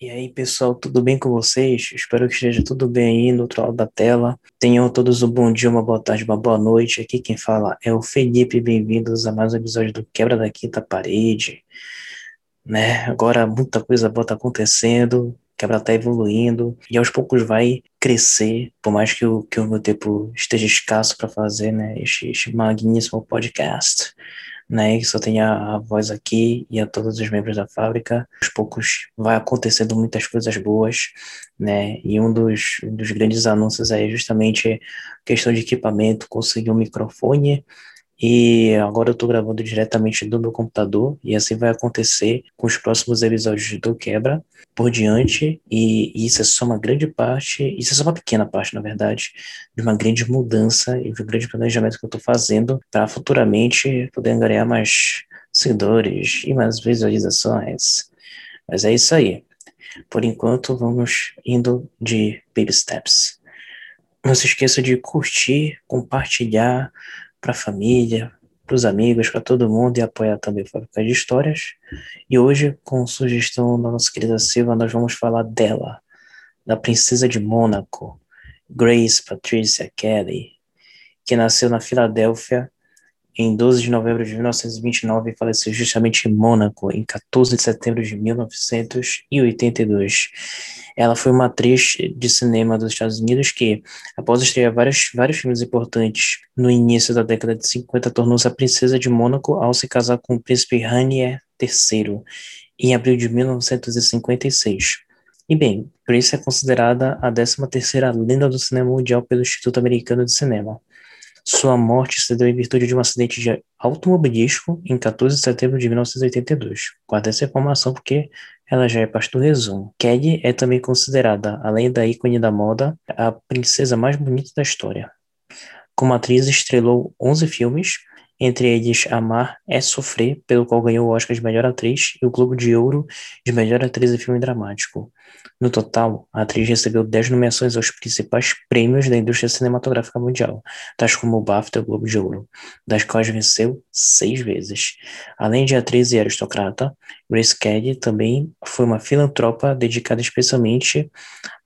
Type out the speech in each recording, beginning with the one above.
E aí, pessoal, tudo bem com vocês? Espero que esteja tudo bem aí no outro lado da tela. Tenham todos um bom dia, uma boa tarde, uma boa noite. Aqui quem fala é o Felipe. Bem-vindos a mais um episódio do Quebra da Quinta Parede. Né? Agora muita coisa boa tá acontecendo, quebra tá evoluindo e aos poucos vai crescer, por mais que o, que o meu tempo esteja escasso para fazer, né? Este, este magníssimo podcast né, que só tem a, a, voz aqui e a todos os membros da fábrica. Aos poucos vai acontecendo muitas coisas boas, né, e um dos, um dos grandes anúncios é justamente questão de equipamento, conseguir um microfone e agora eu estou gravando diretamente do meu computador, e assim vai acontecer com os próximos episódios do Quebra por diante, e isso é só uma grande parte, isso é só uma pequena parte, na verdade, de uma grande mudança e de um grande planejamento que eu estou fazendo para futuramente poder ganhar mais seguidores e mais visualizações. Mas é isso aí. Por enquanto, vamos indo de baby steps. Não se esqueça de curtir, compartilhar, para a família, para os amigos, para todo mundo e apoiar também Fábrica de Histórias. E hoje, com sugestão da nossa querida Silva, nós vamos falar dela, da princesa de Mônaco, Grace Patricia Kelly, que nasceu na Filadélfia em 12 de novembro de 1929 e faleceu justamente em Mônaco em 14 de setembro de 1982. Ela foi uma atriz de cinema dos Estados Unidos que, após estrear vários, vários filmes importantes no início da década de 50, tornou-se a princesa de Mônaco ao se casar com o príncipe Rainier III em abril de 1956. E bem, Grace é considerada a 13ª lenda do cinema mundial pelo Instituto Americano de Cinema. Sua morte se deu em virtude de um acidente de automobilístico em 14 de setembro de 1982. Guarda essa informação porque ela já é parte do resumo. Kelly é também considerada, além da ícone da moda, a princesa mais bonita da história. Como atriz, estrelou 11 filmes, entre eles Amar é Sofrer, pelo qual ganhou o Oscar de Melhor Atriz e o Globo de Ouro de Melhor Atriz em Filme Dramático. No total, a atriz recebeu 10 nomeações aos principais prêmios da indústria cinematográfica mundial, tais como o BAFTA e o Globo de Ouro, das quais venceu seis vezes. Além de atriz e aristocrata, Grace Kelly também foi uma filantropa dedicada especialmente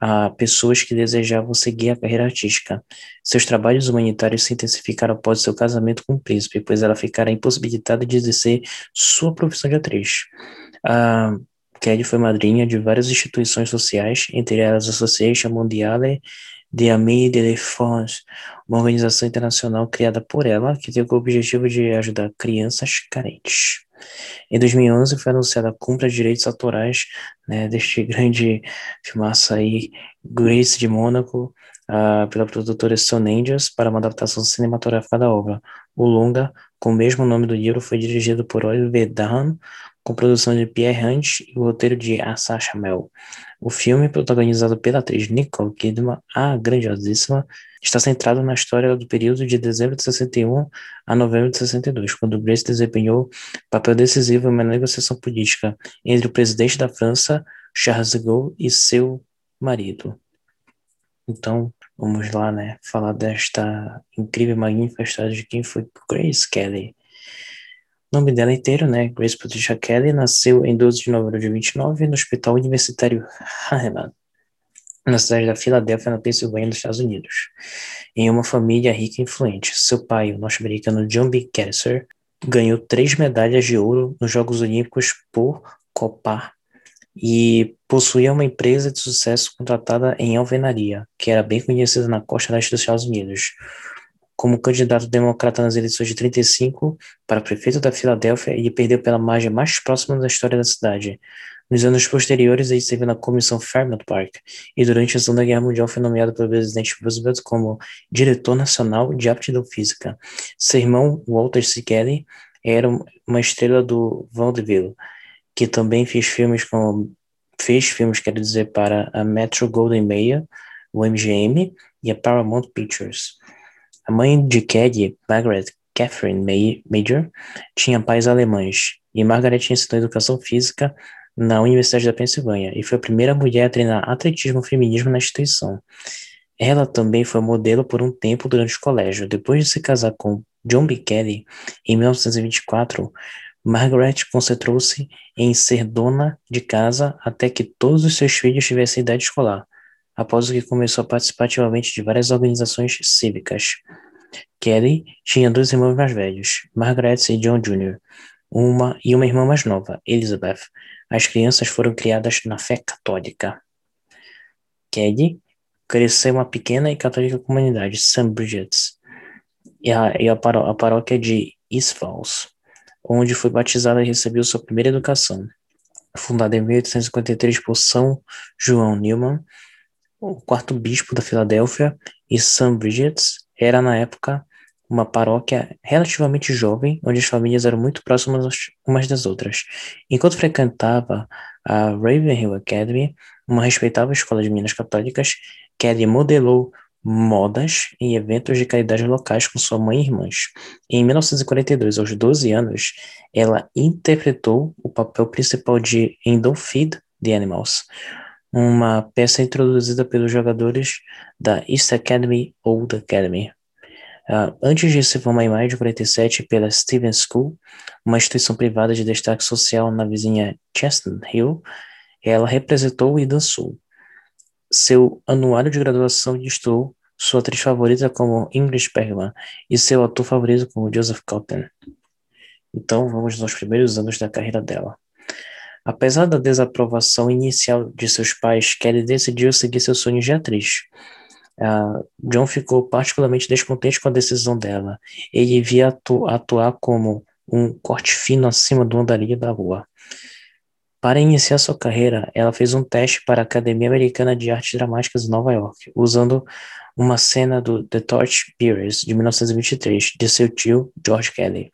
a pessoas que desejavam seguir a carreira artística. Seus trabalhos humanitários se intensificaram após seu casamento com o príncipe, pois ela ficara impossibilitada de exercer sua profissão de atriz. Uh, Kelly foi madrinha de várias instituições sociais, entre elas a Association Mondiale de Amis de l'Enfance, uma organização internacional criada por ela que tem o objetivo de ajudar crianças carentes. Em 2011 foi anunciada a compra de direitos autorais né, deste grande filmaço aí, Grace de Mônaco, uh, pela produtora Stone Angels, para uma adaptação cinematográfica da obra. O longa, com o mesmo nome do livro, foi dirigido por Oliver Dahan, com produção de Pierre Hunt e o roteiro de Asa Chamel. O filme, protagonizado pela atriz Nicole Kidman, a grandiosíssima, está centrado na história do período de dezembro de 61 a novembro de 62, quando Grace desempenhou papel decisivo em uma negociação política entre o presidente da França, Charles de Gaulle, e seu marido. Então, vamos lá, né, falar desta incrível, magnífica história de quem foi Grace Kelly. O nome dela inteiro, né, Grace Patricia Kelly, nasceu em 12 de novembro de 29 no Hospital Universitário Hahnemann, na cidade da Filadélfia, na Pensilvânia, nos Estados Unidos, em uma família rica e influente. Seu pai, o norte-americano John B. Kessler, ganhou três medalhas de ouro nos Jogos Olímpicos por Copar e possuía uma empresa de sucesso contratada em alvenaria, que era bem conhecida na costa leste dos Estados Unidos como candidato democrata nas eleições de 35 para prefeito da Filadélfia, ele perdeu pela margem mais próxima da história da cidade. Nos anos posteriores, ele esteve na Comissão Fairmount Park e durante a Segunda Guerra Mundial foi nomeado pelo presidente Roosevelt como diretor nacional de aptidão física. Seu irmão, Walter C. Kelly, era uma estrela do vaudeville, que também fez filmes com fez filmes, quero dizer, para a Metro Golden Mayer, o MGM e a Paramount Pictures. A mãe de Kelly, Margaret Catherine Major, tinha pais alemães, e Margaret ensinou educação física na Universidade da Pensilvânia e foi a primeira mulher a treinar atletismo e feminismo na instituição. Ela também foi modelo por um tempo durante o colégio. Depois de se casar com John B. Kelly, em 1924, Margaret concentrou-se em ser dona de casa até que todos os seus filhos tivessem idade escolar, após o que começou a participar ativamente de várias organizações cívicas. Kelly tinha dois irmãos mais velhos, Margaret e John Jr., uma e uma irmã mais nova, Elizabeth. As crianças foram criadas na fé católica. Kelly cresceu em uma pequena e católica comunidade, St. Bridget's, e a, e a, paró a paróquia de East Falls, onde foi batizada e recebeu sua primeira educação. Fundada em 1853 por São João Newman, o quarto bispo da Filadélfia, e St. Bridget's era, na época, uma paróquia relativamente jovem, onde as famílias eram muito próximas umas das outras. Enquanto frequentava a Ravenhill Academy, uma respeitável escola de meninas católicas, Kelly modelou modas em eventos de caridade locais com sua mãe e irmãs. Em 1942, aos 12 anos, ela interpretou o papel principal de em Feed the Animals, uma peça introduzida pelos jogadores da East Academy Old Academy. Uh, antes de se formar em maio de 47 pela Stevens School, uma instituição privada de destaque social na vizinha Chestnut Hill, ela representou e dançou. Seu anuário de graduação listou sua atriz favorita como Ingrid Bergman e seu ator favorito como Joseph Cotten. Então vamos nos primeiros anos da carreira dela. Apesar da desaprovação inicial de seus pais, Kelly decidiu seguir seus sonhos de atriz. Uh, John ficou particularmente descontente com a decisão dela. Ele via atu atuar como um corte fino acima do andarilho da rua. Para iniciar sua carreira, ela fez um teste para a Academia Americana de Artes Dramáticas de Nova York, usando uma cena do The Torch Bearers, de 1923, de seu tio George Kelly.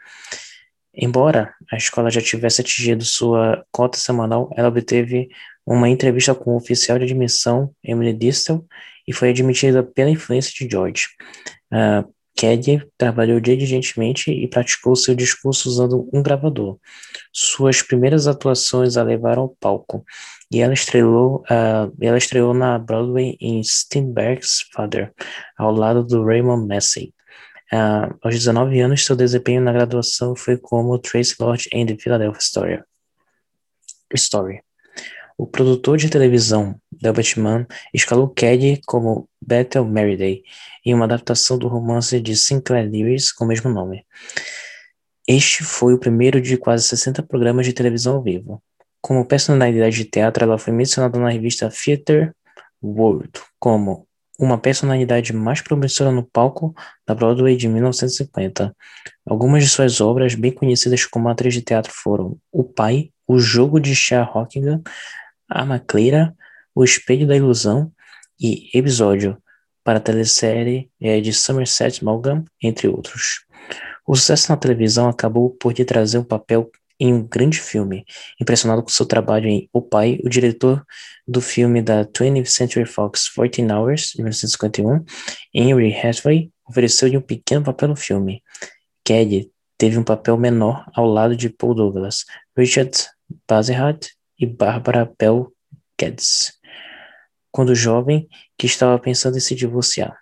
Embora a escola já tivesse atingido sua cota semanal, ela obteve uma entrevista com o oficial de admissão, Emily Distel, e foi admitida pela influência de George. Uh, Kelly trabalhou diligentemente e praticou seu discurso usando um gravador. Suas primeiras atuações a levaram ao palco, e ela estrelou, uh, ela estreou na Broadway em Steinberg's Father, ao lado do Raymond Massey. Uh, aos 19 anos, seu desempenho na graduação foi como Tracy Lord em The Philadelphia Story. Story. O produtor de televisão, Delbert Mann, escalou Kelly como Bethel Merriday em uma adaptação do romance de Sinclair Lewis com o mesmo nome. Este foi o primeiro de quase 60 programas de televisão ao vivo. Como personalidade de teatro, ela foi mencionada na revista Theatre World como uma personalidade mais promissora no palco da Broadway de 1950. Algumas de suas obras, bem conhecidas como atriz de teatro, foram O Pai, O Jogo de Shah Rockingham, A Macleira, O Espelho da Ilusão e Episódio, para a telesérie é, de Somerset Maugham, entre outros. O sucesso na televisão acabou por lhe trazer um papel em um grande filme. Impressionado com seu trabalho em O Pai, o diretor do filme da 20th Century Fox 14 Hours, de 1951, Henry Hathaway, ofereceu-lhe um pequeno papel no filme. Kelly teve um papel menor ao lado de Paul Douglas, Richard Basehart e Barbara Bell Geddes, quando jovem que estava pensando em se divorciar.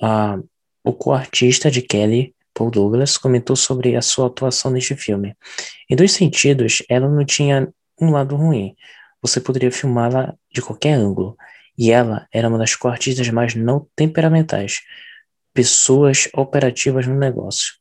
Ah, o co-artista de Kelly Paul Douglas comentou sobre a sua atuação neste filme. Em dois sentidos, ela não tinha um lado ruim. Você poderia filmá-la de qualquer ângulo. E ela era uma das artistas mais não temperamentais, pessoas operativas no negócio.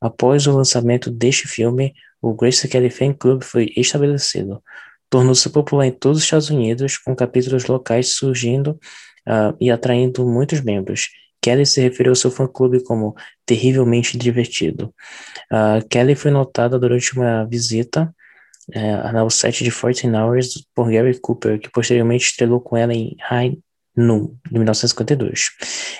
Após o lançamento deste filme, o Grace Kelly Fan Club foi estabelecido. Tornou-se popular em todos os Estados Unidos, com capítulos locais surgindo uh, e atraindo muitos membros. Kelly se referiu ao seu fã-clube como terrivelmente divertido. Uh, Kelly foi notada durante uma visita uh, ao set de 14 Hours por Gary Cooper, que posteriormente estrelou com ela em High Noon, de 1952.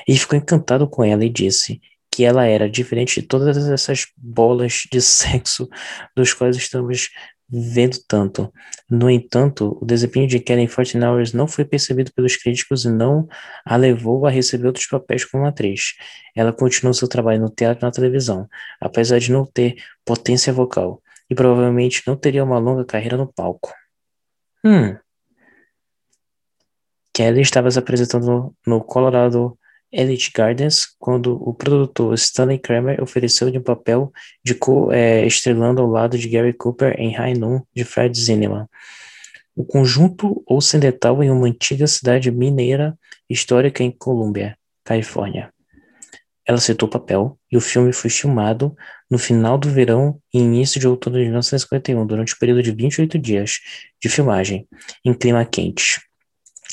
Ele ficou encantado com ela e disse que ela era diferente de todas essas bolas de sexo dos quais estamos vendo tanto. No entanto, o desempenho de Kelly em Hours não foi percebido pelos críticos e não a levou a receber outros papéis como atriz. Ela continuou seu trabalho no teatro e na televisão, apesar de não ter potência vocal, e provavelmente não teria uma longa carreira no palco. Hum. Kelly estava se apresentando no Colorado Elite Gardens, quando o produtor Stanley Kramer ofereceu-lhe um papel de co-estrelando ao lado de Gary Cooper em High Noon, de Fred Zinnemann. O conjunto ocidental em uma antiga cidade mineira histórica em Columbia, Califórnia. Ela aceitou o papel e o filme foi filmado no final do verão e início de outubro de 1951, durante o um período de 28 dias de filmagem, em clima quente.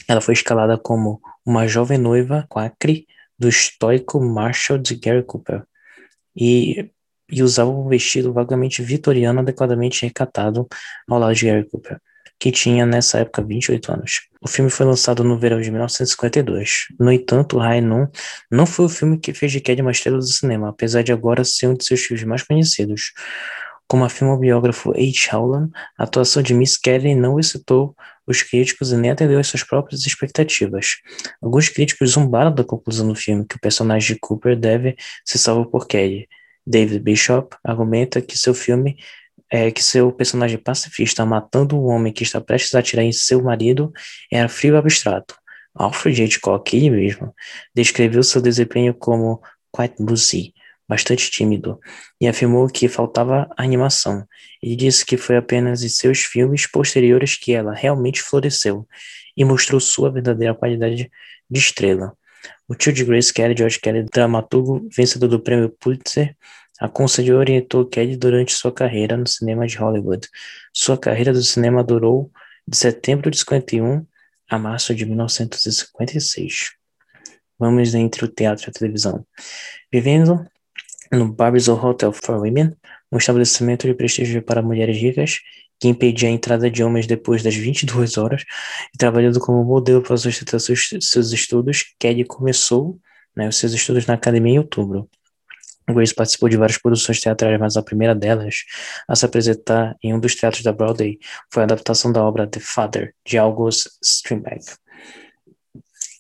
Ela foi escalada como uma jovem noiva quacre do estoico Marshall de Gary Cooper e, e usava um vestido vagamente vitoriano adequadamente recatado ao lado de Gary Cooper que tinha nessa época 28 anos. O filme foi lançado no verão de 1952. No entanto, Noon não foi o filme que fez de Cad uma estrela do cinema, apesar de agora ser um de seus filmes mais conhecidos. Como afirma o biógrafo H. Howland, a atuação de Miss Kelly não excitou os críticos e nem atendeu às suas próprias expectativas. Alguns críticos zombaram da conclusão do filme, que o personagem de Cooper deve ser salvo por Kelly. David Bishop argumenta que seu filme é, que seu personagem pacifista matando um homem que está prestes a atirar em seu marido era frio e abstrato. Alfred Hitchcock, ele mesmo, descreveu seu desempenho como quite bussy, bastante tímido, e afirmou que faltava animação. Ele disse que foi apenas em seus filmes posteriores que ela realmente floresceu e mostrou sua verdadeira qualidade de estrela. O tio de Grace Kelly, George Kelly, dramaturgo vencedor do prêmio Pulitzer, Aconselhou e orientou Kelly durante sua carreira no cinema de Hollywood. Sua carreira do cinema durou de setembro de 51 a março de 1956. Vamos entre o teatro e a televisão. Vivendo no Barbizon Hotel for Women, um estabelecimento de prestígio para mulheres ricas que impedia a entrada de homens depois das 22 horas, e trabalhando como modelo para sustentar seus, seus estudos, Kelly começou né, os seus estudos na academia em outubro. Grace participou de várias produções teatrais, mas a primeira delas a se apresentar em um dos teatros da Broadway foi a adaptação da obra The Father, de August Strindberg.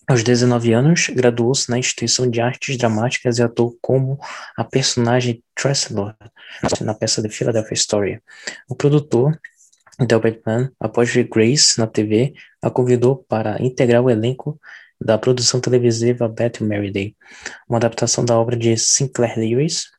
Aos 19 anos, graduou-se na Instituição de Artes Dramáticas e atuou como a personagem Tressler na peça The Philadelphia Story. O produtor, Delbert Mann, após ver Grace na TV, a convidou para integrar o elenco da produção televisiva Beth Day, uma adaptação da obra de Sinclair Lewis,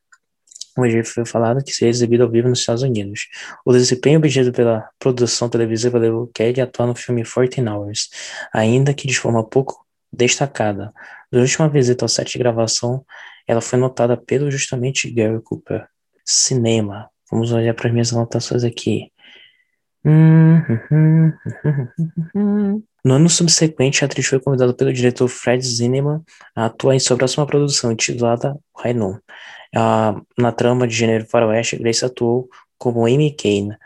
onde foi falado que seria exibido ao vivo nos Estados Unidos. O desempenho obtido pela produção televisiva levou Kelly a atuar no filme 14 Hours, ainda que de forma pouco destacada. Durante uma visita ao set de gravação, ela foi notada pelo justamente Gary Cooper. Cinema. Vamos olhar para as minhas anotações aqui. No ano subsequente, a atriz foi convidada pelo diretor Fred Zinnemann a atuar em sua próxima produção, intitulada Rainon. na trama de gênero faroeste, Grace atuou como Amy Kane,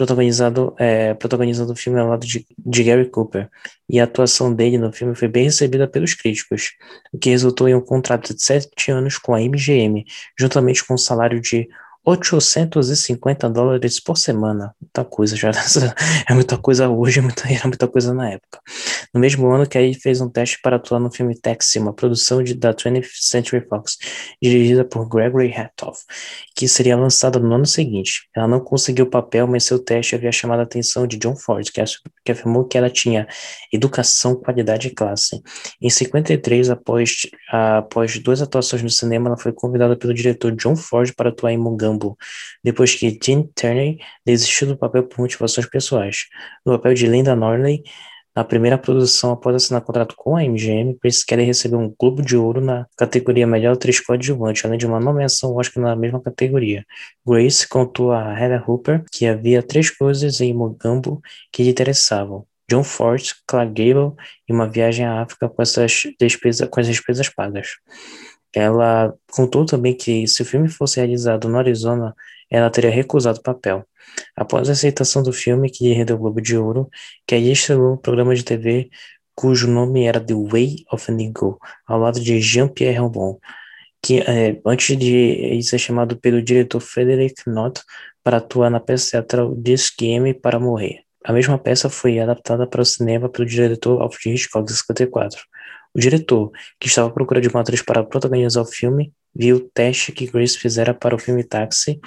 protagonizado, é, protagonizando o filme ao lado de, de, Gary Cooper, e a atuação dele no filme foi bem recebida pelos críticos, o que resultou em um contrato de sete anos com a MGM, juntamente com um salário de 850 dólares por semana. Muita coisa já. É muita coisa hoje, é muita, era muita coisa na época. No mesmo ano, Kelly fez um teste para atuar no filme Taxi, uma produção de, da 20th Century Fox, dirigida por Gregory Hatoff, que seria lançada no ano seguinte. Ela não conseguiu o papel, mas seu teste havia chamado a atenção de John Ford, que, que afirmou que ela tinha educação, qualidade e classe. Em 53, após, após duas atuações no cinema, ela foi convidada pelo diretor John Ford para atuar em Mungan depois que Jean Turney desistiu do papel por motivações pessoais. No papel de Linda Norley, na primeira produção após assinar contrato com a MGM, Grace Kelly recebeu um Globo de Ouro na categoria Melhor Atriz Coadjuvante, além de uma nomeação Oscar na mesma categoria. Grace contou a Heather Hooper que havia três coisas em Mogambo que lhe interessavam. John Ford, Clark Gable e uma viagem à África com, essas com as despesas pagas. Ela contou também que se o filme fosse realizado no Arizona, ela teria recusado o papel. Após a aceitação do filme, que lhe rendeu o Globo de Ouro, Kelly estrelou um programa de TV cujo nome era The Way of an ao lado de Jean-Pierre Rombon, que é, antes de ser chamado pelo diretor Frederick Knott para atuar na peça teatral This para Morrer. A mesma peça foi adaptada para o cinema pelo diretor Alfred Hitchcock em 54. O diretor, que estava à procura de uma atriz para protagonizar o filme, viu o teste que Grace fizera para o filme Taxi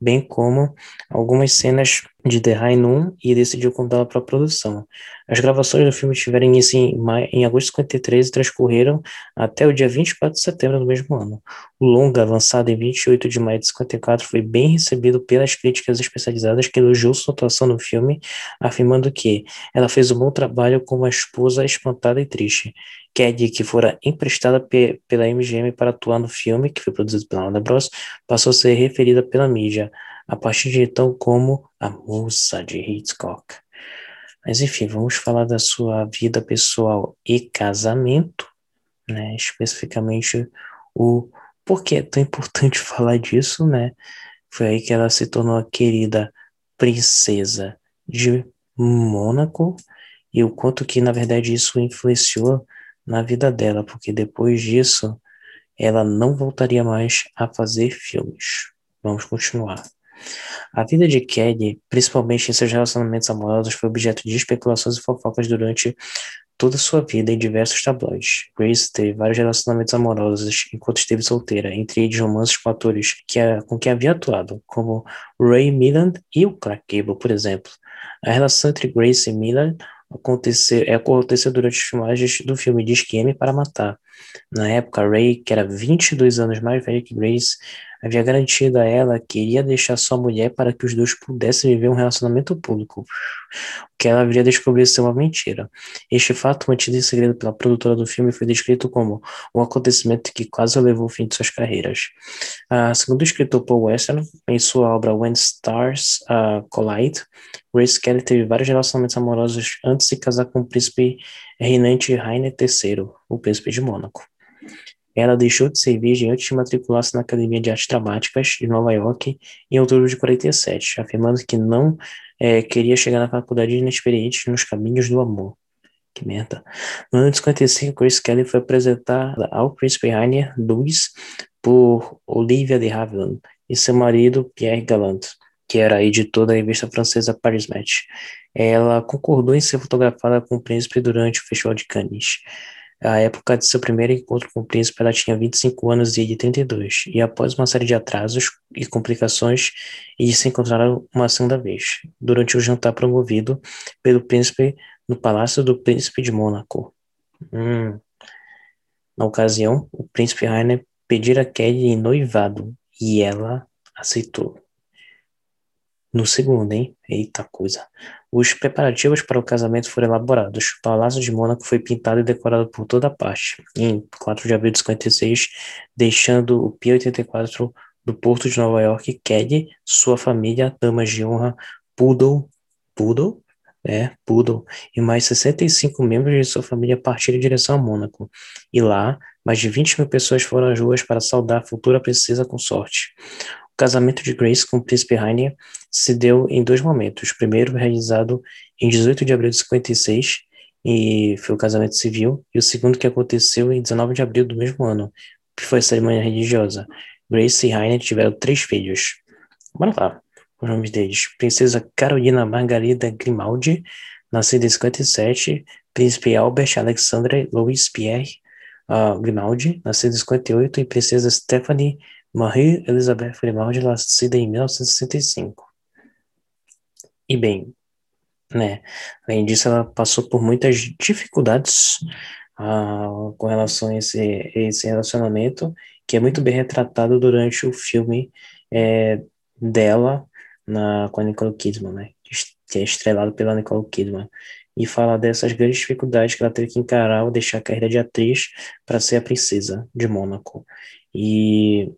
bem como algumas cenas de The High Noon e decidiu contá-la para a produção. As gravações do filme tiveram início em, maio, em agosto de 53 e transcorreram até o dia 24 de setembro do mesmo ano. O longa, lançado em 28 de maio de 54, foi bem recebido pelas críticas especializadas que elogiou sua atuação no filme, afirmando que ela fez um bom trabalho como uma esposa espantada e triste. Caddy, que fora emprestada pela MGM para atuar no filme, que foi produzido pela Warner Bros., passou a ser referida pela mídia a partir de então como a moça de Hitchcock. Mas enfim, vamos falar da sua vida pessoal e casamento, né? Especificamente o porquê é tão importante falar disso, né? Foi aí que ela se tornou a querida princesa de Mônaco e o quanto que na verdade isso influenciou na vida dela, porque depois disso ela não voltaria mais a fazer filmes. Vamos continuar. A vida de Kelly, principalmente em seus relacionamentos amorosos, foi objeto de especulações e fofocas durante toda sua vida em diversos tabloides. Grace teve vários relacionamentos amorosos enquanto esteve solteira, entre eles romances com atores que a, com quem havia atuado, como Ray Milland e o Clark Gable, por exemplo. A relação entre Grace e Milland aconteceu, é, aconteceu durante as filmagens do filme de Esquema para Matar. Na época, Ray, que era 22 anos mais velho que Grace, havia garantido a ela que iria deixar sua mulher para que os dois pudessem viver um relacionamento público, o que ela viria descobrir ser uma mentira. Este fato, mantido em segredo pela produtora do filme, foi descrito como um acontecimento que quase levou ao fim de suas carreiras. Uh, segundo o escritor Paul Western, em sua obra When Stars uh, Collide, Grace Kelly teve vários relacionamentos amorosos antes de casar com o príncipe reinante Rainer III, o príncipe de Mônaco. Ela deixou de ser virgem antes de matricular-se na Academia de Artes Dramáticas de Nova York em outubro de 47, afirmando que não é, queria chegar na faculdade inexperiente nos caminhos do amor. Que merda. No ano de 55, Grace Kelly foi apresentada ao príncipe Rainer Louis por Olivia de Havilland e seu marido Pierre Galland, que era editor da revista francesa Paris Match. Ela concordou em ser fotografada com o príncipe durante o Festival de Cannes. A época de seu primeiro encontro com o príncipe, ela tinha 25 anos e ele 32, e após uma série de atrasos e complicações, eles se encontraram uma segunda vez, durante o jantar promovido pelo príncipe no Palácio do Príncipe de Mônaco. Hum. Na ocasião, o príncipe Rainer pedira Kelly em noivado, e ela aceitou. No segundo, hein? Eita coisa. Os preparativos para o casamento foram elaborados. O Palácio de Mônaco foi pintado e decorado por toda parte, em 4 de abril de 56, deixando o P-84 do Porto de Nova York, Kelly, sua família, damas de honra, Poodle, Poodle, é, Poodle, e mais 65 membros de sua família partiram em direção a Mônaco. E lá, mais de 20 mil pessoas foram às ruas para saudar a futura princesa com sorte casamento de Grace com o príncipe Rainier se deu em dois momentos. Primeiro realizado em 18 de abril de 56, e foi o casamento civil, e o segundo que aconteceu em 19 de abril do mesmo ano, que foi a cerimônia religiosa. Grace e Rainier tiveram três filhos. Bora lá, os nomes deles. Princesa Carolina Margarida Grimaldi, nascida em 57, Príncipe Albert Alexandre Louis Pierre uh, Grimaldi, nascido em 58, e Princesa Stephanie Marie Elizabeth Grimaldi, nascida em 1965. E bem, né, além disso, ela passou por muitas dificuldades uh, com relação a esse, esse relacionamento, que é muito bem retratado durante o filme é, dela na, com a Nicole Kidman, né, que é estrelado pela Nicole Kidman e fala dessas grandes dificuldades que ela teve que encarar ao deixar a carreira de atriz para ser a princesa de Mônaco. E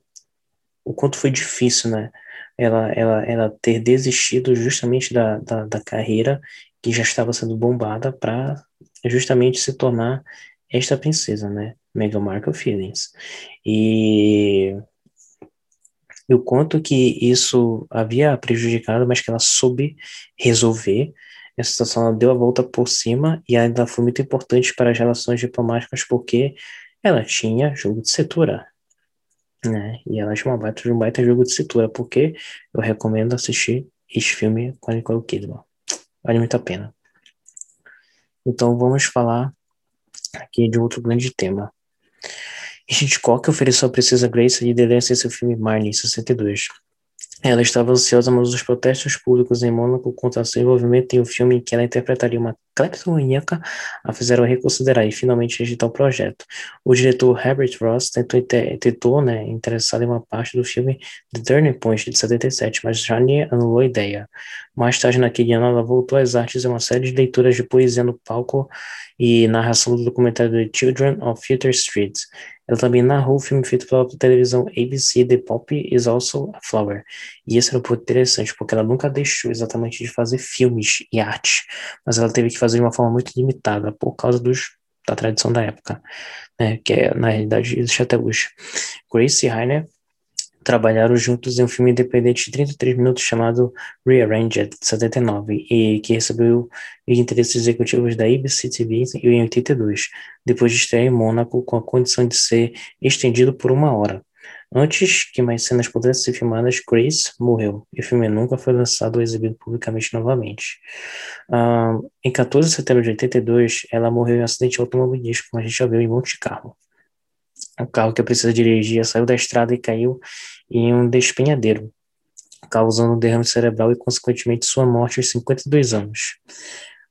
o quanto foi difícil, né? Ela, ela, ela ter desistido justamente da, da, da carreira que já estava sendo bombada para justamente se tornar esta princesa, né? Meghan Markle Feelings. E, e o quanto que isso havia prejudicado, mas que ela soube resolver. Essa situação ela deu a volta por cima e ainda foi muito importante para as relações diplomáticas porque ela tinha jogo de cintura né? E ela acha uma baita, um baita jogo de cintura, porque eu recomendo assistir esse filme com a Nicole Kidman. Vale muito a pena. Então vamos falar aqui de outro grande tema. Hitchcock ofereceu a Princesa Grace a liderança em seu filme Marnie, em 62. Ela estava ansiosa, mas os protestos públicos em Mônaco contra seu envolvimento em um filme em que ela interpretaria uma cleptomaníaca a fizeram reconsiderar e finalmente rejeitar o projeto. O diretor Herbert Ross tentou, tentou né, em uma parte do filme The Turning Point de 77, mas Jane anulou a ideia. Mais tarde naquele ano, ela voltou às artes em uma série de leituras de poesia no palco e narração do documentário The Children of Future Street. Ela também narrou o filme feito pela televisão ABC, The Poppy is Also a Flower. E esse era um ponto interessante, porque ela nunca deixou exatamente de fazer filmes e arte, mas ela teve que fazer de uma forma muito limitada, por causa dos, da tradição da época, né, que é, na realidade existe até hoje. Grace Heiner trabalharam juntos em um filme independente de 33 minutos chamado Rearranged, de 79, e que recebeu interesses executivos da ABC TV em 82, depois de estrear em Mônaco com a condição de ser estendido por uma hora. Antes que mais cenas pudessem ser filmadas, Grace morreu, e o filme nunca foi lançado ou exibido publicamente novamente. Uh, em 14 de setembro de 82, ela morreu em um acidente automobilístico, como a gente já viu em Monte Carlo. O carro que precisa dirigir saiu da estrada e caiu em um despenhadeiro, causando um derrame cerebral e, consequentemente, sua morte aos 52 anos.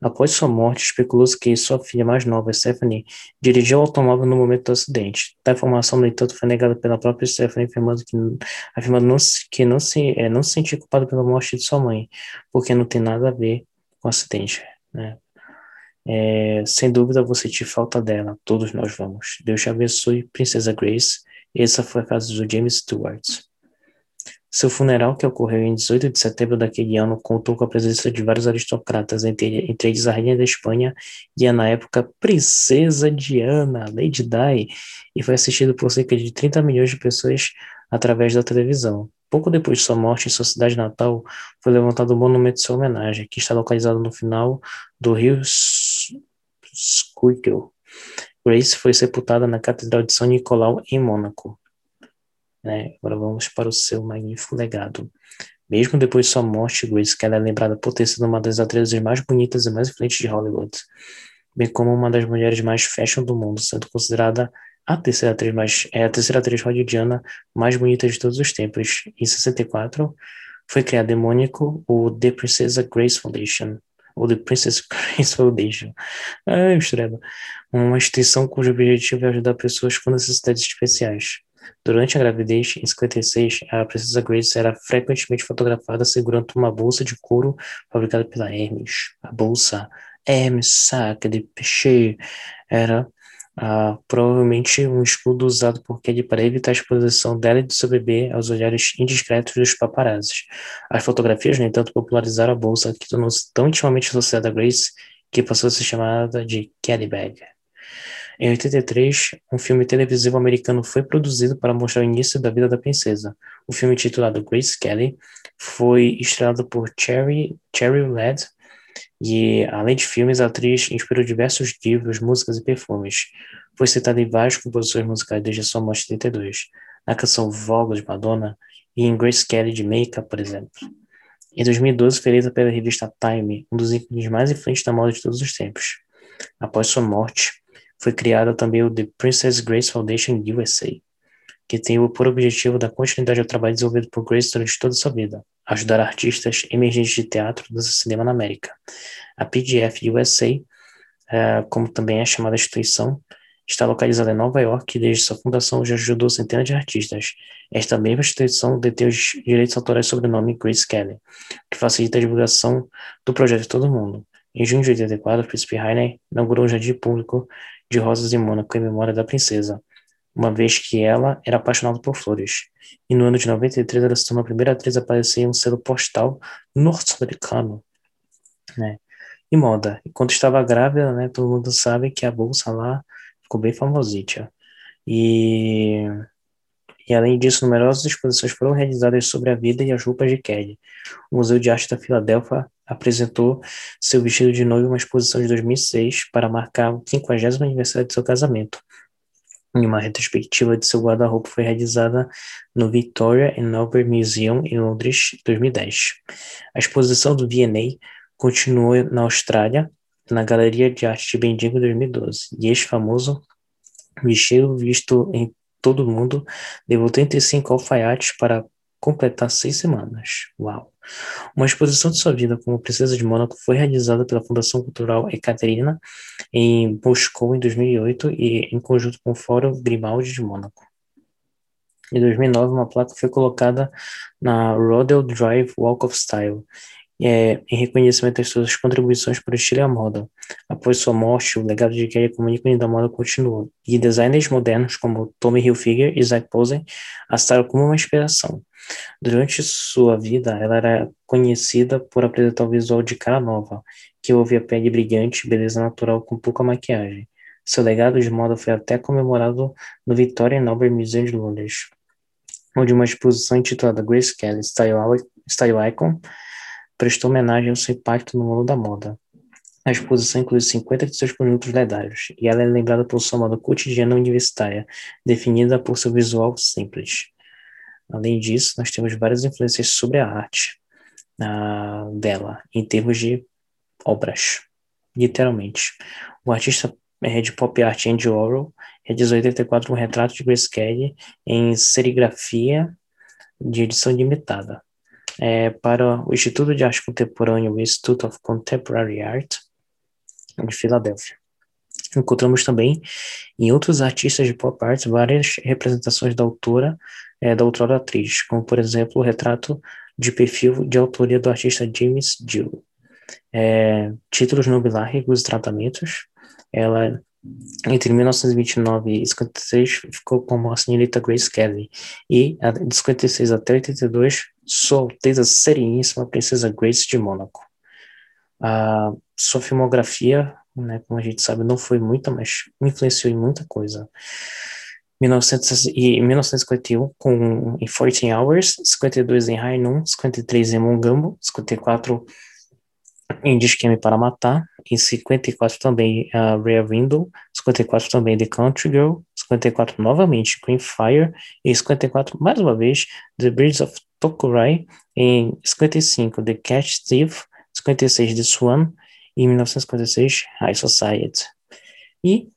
Após sua morte, especulou-se que sua filha mais nova, Stephanie, dirigiu o automóvel no momento do acidente. Tal informação, no entanto, foi negada pela própria Stephanie, afirmando que, afirmando não se, que não se, é, não se sentia culpada pela morte de sua mãe, porque não tem nada a ver com o acidente. Né? É, sem dúvida você te falta dela, todos nós vamos. Deus te abençoe, Princesa Grace. Essa foi a casa do James Stewart. Seu funeral, que ocorreu em 18 de setembro daquele ano, contou com a presença de vários aristocratas, entre, entre eles a rainha da Espanha e a, na época, princesa Diana, Lady Di, e foi assistido por cerca de 30 milhões de pessoas através da televisão. Pouco depois de sua morte, em sua cidade natal, foi levantado um monumento em sua homenagem, que está localizado no final do rio Schuylkill. Grace foi sepultada na Catedral de São Nicolau, em Mônaco. Né? Agora vamos para o seu magnífico legado. Mesmo depois de sua morte, Grace Kelly é lembrada por ter sido uma das atrizes mais bonitas e mais influentes de Hollywood, bem como uma das mulheres mais fashion do mundo, sendo considerada a terceira atriz mais é a terceira atriz hollywoodiana mais bonita de todos os tempos. Em 64, foi criado em Mônaco o The Princess Grace Foundation, ou The Princess Grace Foundation. Ah, estrela. Uma instituição cujo objetivo é ajudar pessoas com necessidades especiais. Durante a gravidez, em 56, a princesa Grace era frequentemente fotografada segurando uma bolsa de couro fabricada pela Hermes. A bolsa Hermes Sac de Peixe era ah, provavelmente um escudo usado por Kelly para evitar a exposição dela e do seu bebê aos olhares indiscretos dos paparazzis. As fotografias, no entanto, popularizaram a bolsa, que tornou-se tão intimamente associada a Grace que passou a ser chamada de Kelly Bag. Em 83, um filme televisivo americano foi produzido para mostrar o início da vida da princesa. O filme intitulado Grace Kelly foi estrelado por Cherry, Cherry Led, e, além de filmes, a atriz inspirou diversos livros, músicas e perfumes. Foi citada em várias composições musicais desde sua morte em 32, na canção Vogue de Madonna e em Grace Kelly de Makeup, por exemplo. Em 2012, foi eleita pela revista Time, um dos ícones mais influentes da moda de todos os tempos. Após sua morte, foi criada também o The Princess Grace Foundation USA, que tem por objetivo dar continuidade ao trabalho desenvolvido por Grace durante toda sua vida, ajudar artistas emergentes de teatro, dança e cinema na América. A PGF USA, eh, como também é chamada a instituição, está localizada em Nova York e desde sua fundação já ajudou centenas de artistas. Esta mesma instituição detém os direitos autorais sobre o nome Grace Kelly, que facilita a divulgação do projeto de todo mundo. Em junho de 84, o príncipe Heiner inaugurou um jardim público de rosas em Mônaco em memória da princesa, uma vez que ela era apaixonada por flores. E no ano de 93 ela se tornou a primeira atriz a aparecer em um selo postal norte-americano, né? E moda. Enquanto estava grávida, né, todo mundo sabe que a bolsa lá ficou bem famosita. E e além disso, numerosas exposições foram realizadas sobre a vida e as roupas de Kelly. O Museu de Arte da Filadélfia apresentou seu vestido de noiva em uma exposição de 2006 para marcar o 50 aniversário de seu casamento. E uma retrospectiva de seu guarda-roupa foi realizada no Victoria and Albert Museum em Londres, 2010. A exposição do V&A continuou na Austrália, na Galeria de Arte de Bendigo 2012, e este famoso vestido visto em todo o mundo levou 35 alfaiates para completar seis semanas. Uau! Uma exposição de sua vida como princesa de Mônaco foi realizada pela Fundação Cultural Ekaterina em Moscou em 2008 e em conjunto com o Fórum Grimaldi de Mônaco. Em 2009, uma placa foi colocada na Rodel Drive Walk of Style, é, em reconhecimento às suas contribuições para o estilo e a moda. Após sua morte, o legado de Kelly como ícone da moda continuou, e designers modernos como Tommy Hilfiger e Zac Posen a citaram como uma inspiração. Durante sua vida, ela era conhecida por apresentar o visual de cara nova, que houve a pele brilhante e beleza natural com pouca maquiagem. Seu legado de moda foi até comemorado no Victoria and Albert Museum de Londres onde uma exposição intitulada Grace Kelly Style Icon prestou homenagem ao seu impacto no mundo da moda. A exposição inclui 50 de seus produtos lendários, e ela é lembrada por sua moda cotidiana universitária, definida por seu visual simples. Além disso, nós temos várias influências sobre a arte uh, dela, em termos de obras, literalmente. O artista é, de pop art Andy Warhol realizou em 84 um retrato de Grace Kelly em serigrafia de edição limitada. É, para o Instituto de Arte Contemporânea, o Institute of Contemporary Art, de Filadélfia. Encontramos também em outros artistas de pop art várias representações da autora, é, da outrora atriz, como por exemplo o retrato de perfil de autoria do artista James Gill. É, títulos nobiláricos e tratamentos, ela entre 1929 e 56 ficou como a senhorita Grace Kelly e de 56 até 82 Sua Alteza Sereníssima Princesa Grace de Mônaco. A sua filmografia, né, como a gente sabe, não foi muita, mas influenciou em muita coisa. 1900, e 1951 com em 14 Hours, 52 em High Noon, 53 em Mongambo, 54 em Disqueme para Matar, em 54 também a uh, Rare Window, 54 também The Country Girl, 54 novamente Queen Fire, e 54 mais uma vez The Birds of Tokurai, em 55 The Cat Thief, 56 The Swan, e em 1956 High Society. E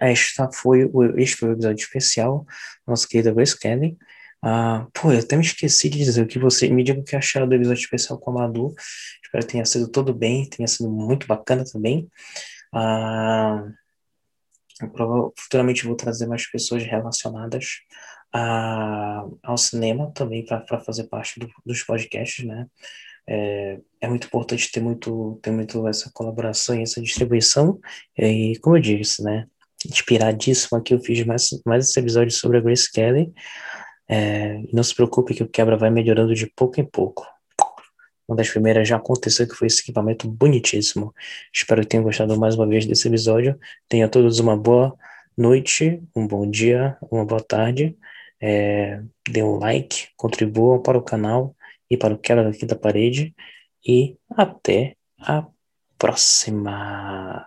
esta foi este foi o episódio especial, nossa querida Grace Kelly, ah, pô, eu até me esqueci de dizer o que você me diga o que acharam do episódio especial com a Madu. Espero que tenha sido tudo bem, tenha sido muito bacana também. Ah, eu, futuramente vou trazer mais pessoas relacionadas a, ao cinema também para fazer parte do, dos podcasts, né? É, é, muito importante ter muito, ter muito essa colaboração e essa distribuição. E como eu disse, né? Inspiradíssimo aqui, eu fiz mais, mais esse episódio sobre a Grace Kelly. É, não se preocupe que o quebra vai melhorando de pouco em pouco. Uma das primeiras já aconteceu que foi esse equipamento bonitíssimo. Espero que tenham gostado mais uma vez desse episódio. Tenha todos uma boa noite, um bom dia, uma boa tarde. É, dê um like, contribuam para o canal e para o quebra daqui da parede. E até a próxima.